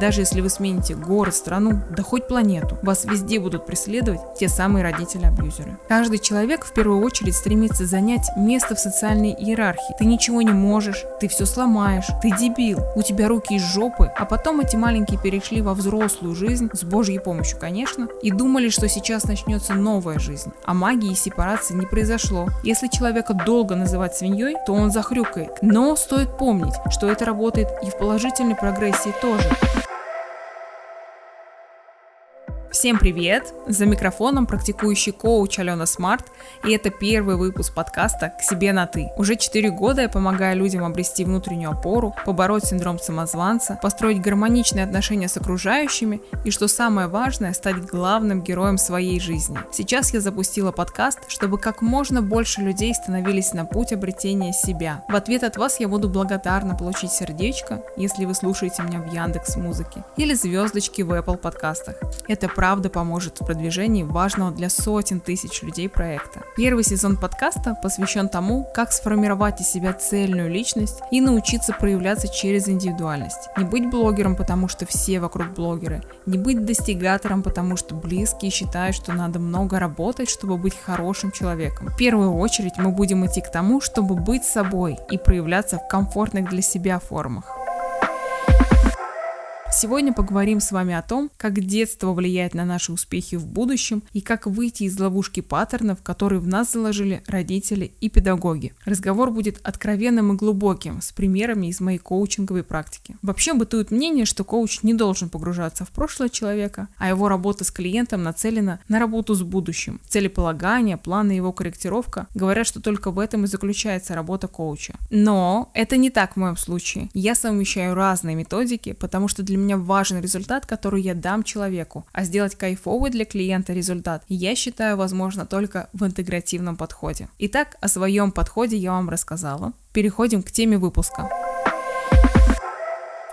Даже если вы смените город, страну, да хоть планету, вас везде будут преследовать те самые родители-абьюзеры. Каждый человек в первую очередь стремится занять место в социальной иерархии. Ты ничего не можешь, ты все сломаешь, ты дебил, у тебя руки из жопы, а потом эти маленькие перешли во взрослую жизнь, с божьей помощью, конечно, и думали, что сейчас начнется новая жизнь. А магии и сепарации не произошло. Если человека долго называть свиньей, то он захрюкает. Но стоит помнить, что это работает и в положительной прогрессии тоже. Всем привет! За микрофоном практикующий коуч Алена Смарт, и это первый выпуск подкаста «К себе на ты». Уже 4 года я помогаю людям обрести внутреннюю опору, побороть синдром самозванца, построить гармоничные отношения с окружающими и, что самое важное, стать главным героем своей жизни. Сейчас я запустила подкаст, чтобы как можно больше людей становились на путь обретения себя. В ответ от вас я буду благодарна получить сердечко, если вы слушаете меня в Яндекс Музыке, или звездочки в Apple подкастах. Это правда поможет в продвижении важного для сотен тысяч людей проекта. Первый сезон подкаста посвящен тому, как сформировать из себя цельную личность и научиться проявляться через индивидуальность. Не быть блогером, потому что все вокруг блогеры, не быть достигатором, потому что близкие считают, что надо много работать, чтобы быть хорошим человеком. В первую очередь мы будем идти к тому, чтобы быть собой и проявляться в комфортных для себя формах. Сегодня поговорим с вами о том, как детство влияет на наши успехи в будущем и как выйти из ловушки паттернов, которые в нас заложили родители и педагоги. Разговор будет откровенным и глубоким, с примерами из моей коучинговой практики. Вообще бытует мнение, что коуч не должен погружаться в прошлое человека, а его работа с клиентом нацелена на работу с будущим. Целеполагание, планы его корректировка говорят, что только в этом и заключается работа коуча. Но это не так в моем случае. Я совмещаю разные методики, потому что для меня важен результат, который я дам человеку, а сделать кайфовый для клиента результат я считаю возможно только в интегративном подходе. Итак, о своем подходе я вам рассказала. Переходим к теме выпуска.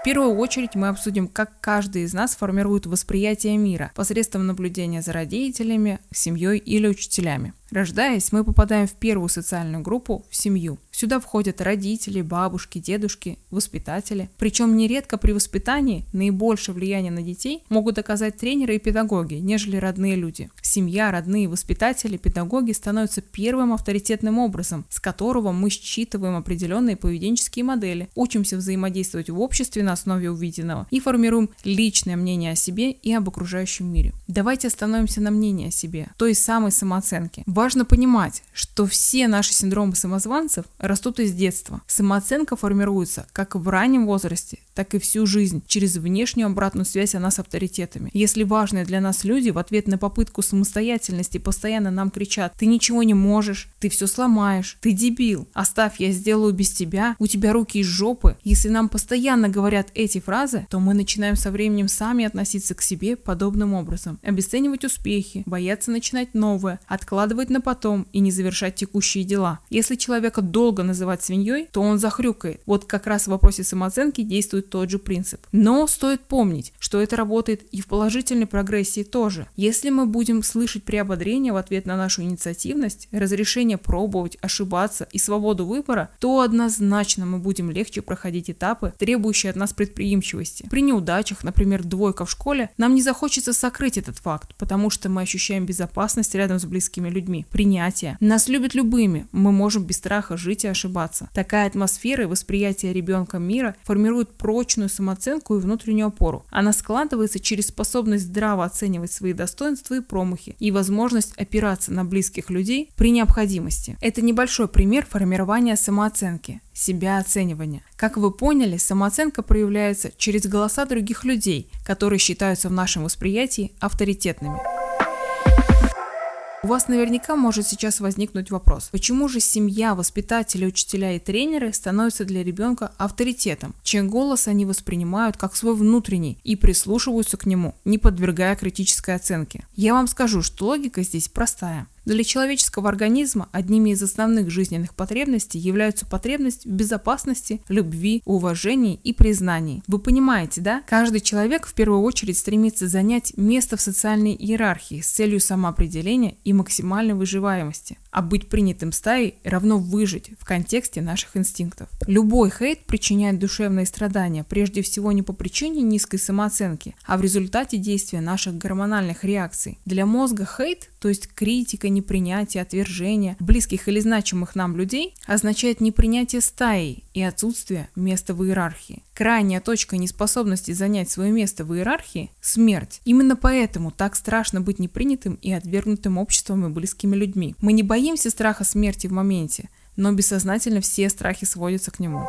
В первую очередь мы обсудим, как каждый из нас формирует восприятие мира посредством наблюдения за родителями, семьей или учителями. Рождаясь, мы попадаем в первую социальную группу – в семью. Сюда входят родители, бабушки, дедушки, воспитатели. Причем нередко при воспитании наибольшее влияние на детей могут оказать тренеры и педагоги, нежели родные люди. Семья, родные, воспитатели, педагоги становятся первым авторитетным образом, с которого мы считываем определенные поведенческие модели, учимся взаимодействовать в обществе на основе увиденного и формируем личное мнение о себе и об окружающем мире. Давайте остановимся на мнении о себе, той самой самооценке. Важно понимать, что все наши синдромы самозванцев растут из детства. Самооценка формируется как в раннем возрасте, так и всю жизнь через внешнюю обратную связь о нас авторитетами. Если важные для нас люди в ответ на попытку самостоятельности постоянно нам кричат «ты ничего не можешь», «ты все сломаешь», «ты дебил», «оставь, я сделаю без тебя», «у тебя руки из жопы», если нам постоянно говорят эти фразы, то мы начинаем со временем сами относиться к себе подобным образом. Обесценивать успехи, бояться начинать новое, откладывать на потом и не завершать текущие дела. Если человека долго называть свиньей, то он захрюкает. Вот как раз в вопросе самооценки действует тот же принцип. Но стоит помнить, что это работает и в положительной прогрессии тоже. Если мы будем слышать приободрение в ответ на нашу инициативность, разрешение пробовать, ошибаться и свободу выбора, то однозначно мы будем легче проходить этапы, требующие от нас предприимчивости. При неудачах, например, двойка в школе, нам не захочется сокрыть этот факт, потому что мы ощущаем безопасность рядом с близкими людьми, принятие. Нас любят любыми, мы можем без страха жить и ошибаться. Такая атмосфера и восприятие ребенка мира формирует про прочную самооценку и внутреннюю опору. Она складывается через способность здраво оценивать свои достоинства и промахи и возможность опираться на близких людей при необходимости. Это небольшой пример формирования самооценки себя оценивания. Как вы поняли, самооценка проявляется через голоса других людей, которые считаются в нашем восприятии авторитетными. У вас наверняка может сейчас возникнуть вопрос, почему же семья, воспитатели, учителя и тренеры становятся для ребенка авторитетом, чей голос они воспринимают как свой внутренний и прислушиваются к нему, не подвергая критической оценке. Я вам скажу, что логика здесь простая. Для человеческого организма одними из основных жизненных потребностей являются потребность в безопасности, любви, уважении и признании. Вы понимаете, да? Каждый человек в первую очередь стремится занять место в социальной иерархии с целью самоопределения и максимальной выживаемости. а быть принятым стаей равно выжить в контексте наших инстинктов. Любой хейт причиняет душевные страдания, прежде всего не по причине низкой самооценки, а в результате действия наших гормональных реакций. Для мозга хейт, то есть критика, непринятие, отвержение близких или значимых нам людей, означает непринятие стаи и отсутствие места в иерархии. Крайняя точка неспособности занять свое место в иерархии – смерть. Именно поэтому так страшно быть непринятым и отвергнутым обществом и близкими людьми. Мы не боимся страха смерти в моменте, но бессознательно все страхи сводятся к нему.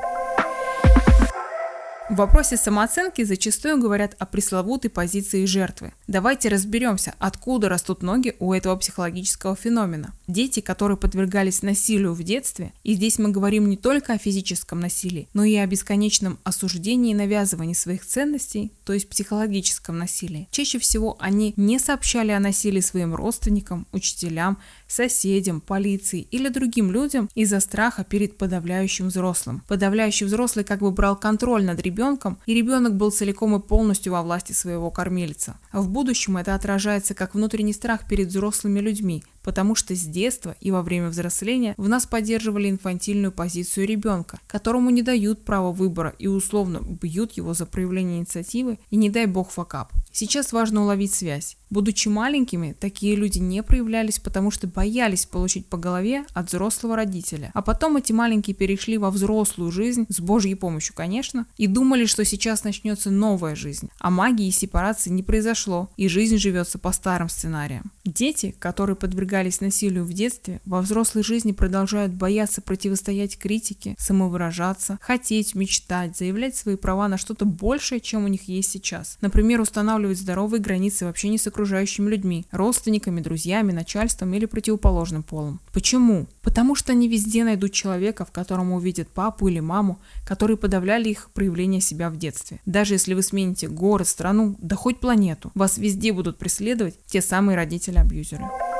В вопросе самооценки зачастую говорят о пресловутой позиции жертвы. Давайте разберемся, откуда растут ноги у этого психологического феномена. Дети, которые подвергались насилию в детстве, и здесь мы говорим не только о физическом насилии, но и о бесконечном осуждении и навязывании своих ценностей, то есть психологическом насилии. Чаще всего они не сообщали о насилии своим родственникам, учителям, соседям, полиции или другим людям из-за страха перед подавляющим взрослым. Подавляющий взрослый как бы брал контроль над ребенком, и ребенок был целиком и полностью во власти своего кормильца. В будущем это отражается как внутренний страх перед взрослыми людьми, потому что с детства и во время взросления в нас поддерживали инфантильную позицию ребенка, которому не дают права выбора и условно бьют его за проявление инициативы и не дай бог факап. Сейчас важно уловить связь. Будучи маленькими, такие люди не проявлялись, потому что боялись получить по голове от взрослого родителя. А потом эти маленькие перешли во взрослую жизнь, с Божьей помощью, конечно, и думали, что сейчас начнется новая жизнь. А магии и сепарации не произошло, и жизнь живется по старым сценариям. Дети, которые подвергались насилию в детстве, во взрослой жизни продолжают бояться противостоять критике, самовыражаться, хотеть, мечтать, заявлять свои права на что-то большее, чем у них есть сейчас. Например, устанавливать здоровые границы вообще не с окружающими людьми, родственниками, друзьями, начальством или противоположным полом. Почему? Потому что они везде найдут человека, в котором увидят папу или маму, которые подавляли их проявление себя в детстве. Даже если вы смените город, страну, да хоть планету, вас везде будут преследовать те самые родители-абьюзеры.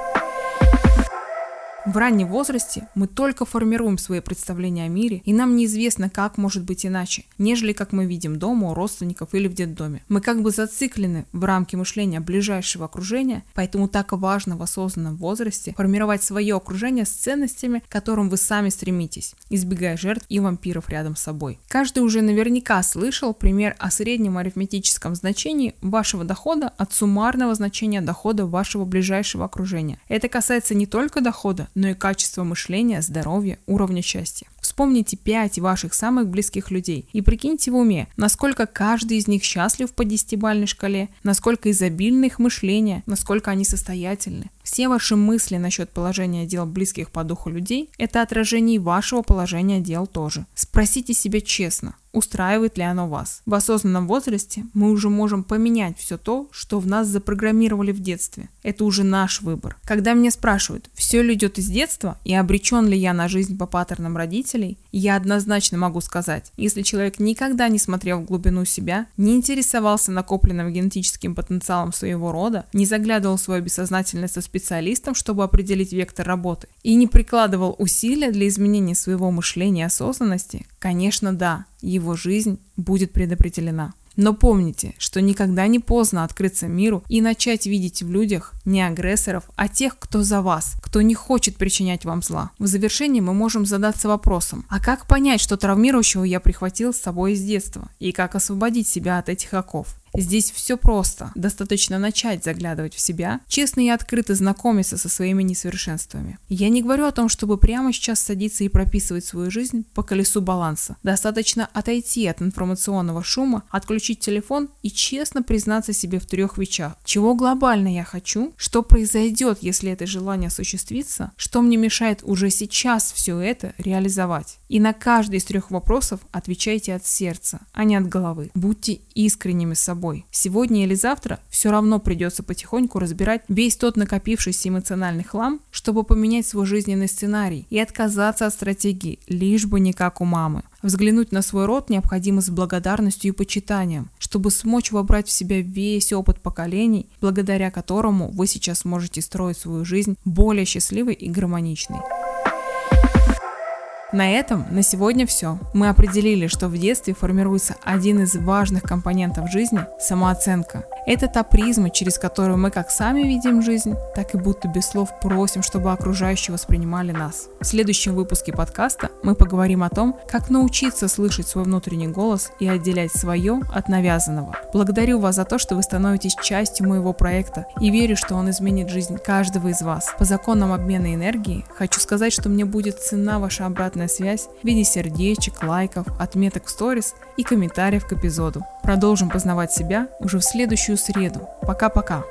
В раннем возрасте мы только формируем свои представления о мире, и нам неизвестно, как может быть иначе, нежели как мы видим дома, у родственников или в детдоме. Мы как бы зациклены в рамке мышления ближайшего окружения, поэтому так важно в осознанном возрасте формировать свое окружение с ценностями, к которым вы сами стремитесь, избегая жертв и вампиров рядом с собой. Каждый уже наверняка слышал пример о среднем арифметическом значении вашего дохода от суммарного значения дохода вашего ближайшего окружения. Это касается не только дохода, но и качество мышления, здоровья, уровня счастья. Вспомните пять ваших самых близких людей и прикиньте в уме, насколько каждый из них счастлив по десятибальной шкале, насколько изобильно их мышление, насколько они состоятельны. Все ваши мысли насчет положения дел близких по духу людей – это отражение вашего положения дел тоже. Спросите себя честно, устраивает ли оно вас. В осознанном возрасте мы уже можем поменять все то, что в нас запрограммировали в детстве. Это уже наш выбор. Когда меня спрашивают, все ли идет из детства и обречен ли я на жизнь по паттернам родителей, я однозначно могу сказать, если человек никогда не смотрел в глубину себя, не интересовался накопленным генетическим потенциалом своего рода, не заглядывал в свое бессознательное со специалистом, чтобы определить вектор работы, и не прикладывал усилия для изменения своего мышления и осознанности, конечно да, его жизнь будет предопределена. Но помните, что никогда не поздно открыться миру и начать видеть в людях не агрессоров, а тех, кто за вас, кто не хочет причинять вам зла. В завершении мы можем задаться вопросом, а как понять, что травмирующего я прихватил с собой из детства, и как освободить себя от этих оков? Здесь все просто. Достаточно начать заглядывать в себя, честно и открыто знакомиться со своими несовершенствами. Я не говорю о том, чтобы прямо сейчас садиться и прописывать свою жизнь по колесу баланса. Достаточно отойти от информационного шума, отключить телефон и честно признаться себе в трех вещах. Чего глобально я хочу, что произойдет, если это желание осуществится, что мне мешает уже сейчас все это реализовать. И на каждый из трех вопросов отвечайте от сердца, а не от головы. Будьте искренними с собой. Сегодня или завтра все равно придется потихоньку разбирать весь тот накопившийся эмоциональный хлам, чтобы поменять свой жизненный сценарий и отказаться от стратегии, лишь бы не как у мамы. Взглянуть на свой род необходимо с благодарностью и почитанием, чтобы смочь вобрать в себя весь опыт поколений, благодаря которому вы сейчас можете строить свою жизнь более счастливой и гармоничной. На этом на сегодня все. Мы определили, что в детстве формируется один из важных компонентов жизни – самооценка. Это та призма, через которую мы как сами видим жизнь, так и будто без слов просим, чтобы окружающие воспринимали нас. В следующем выпуске подкаста мы поговорим о том, как научиться слышать свой внутренний голос и отделять свое от навязанного. Благодарю вас за то, что вы становитесь частью моего проекта и верю, что он изменит жизнь каждого из вас. По законам обмена энергии хочу сказать, что мне будет цена ваша обратная связь в виде сердечек, лайков, отметок в сторис и комментариев к эпизоду. Продолжим познавать себя уже в следующую среду. Пока-пока.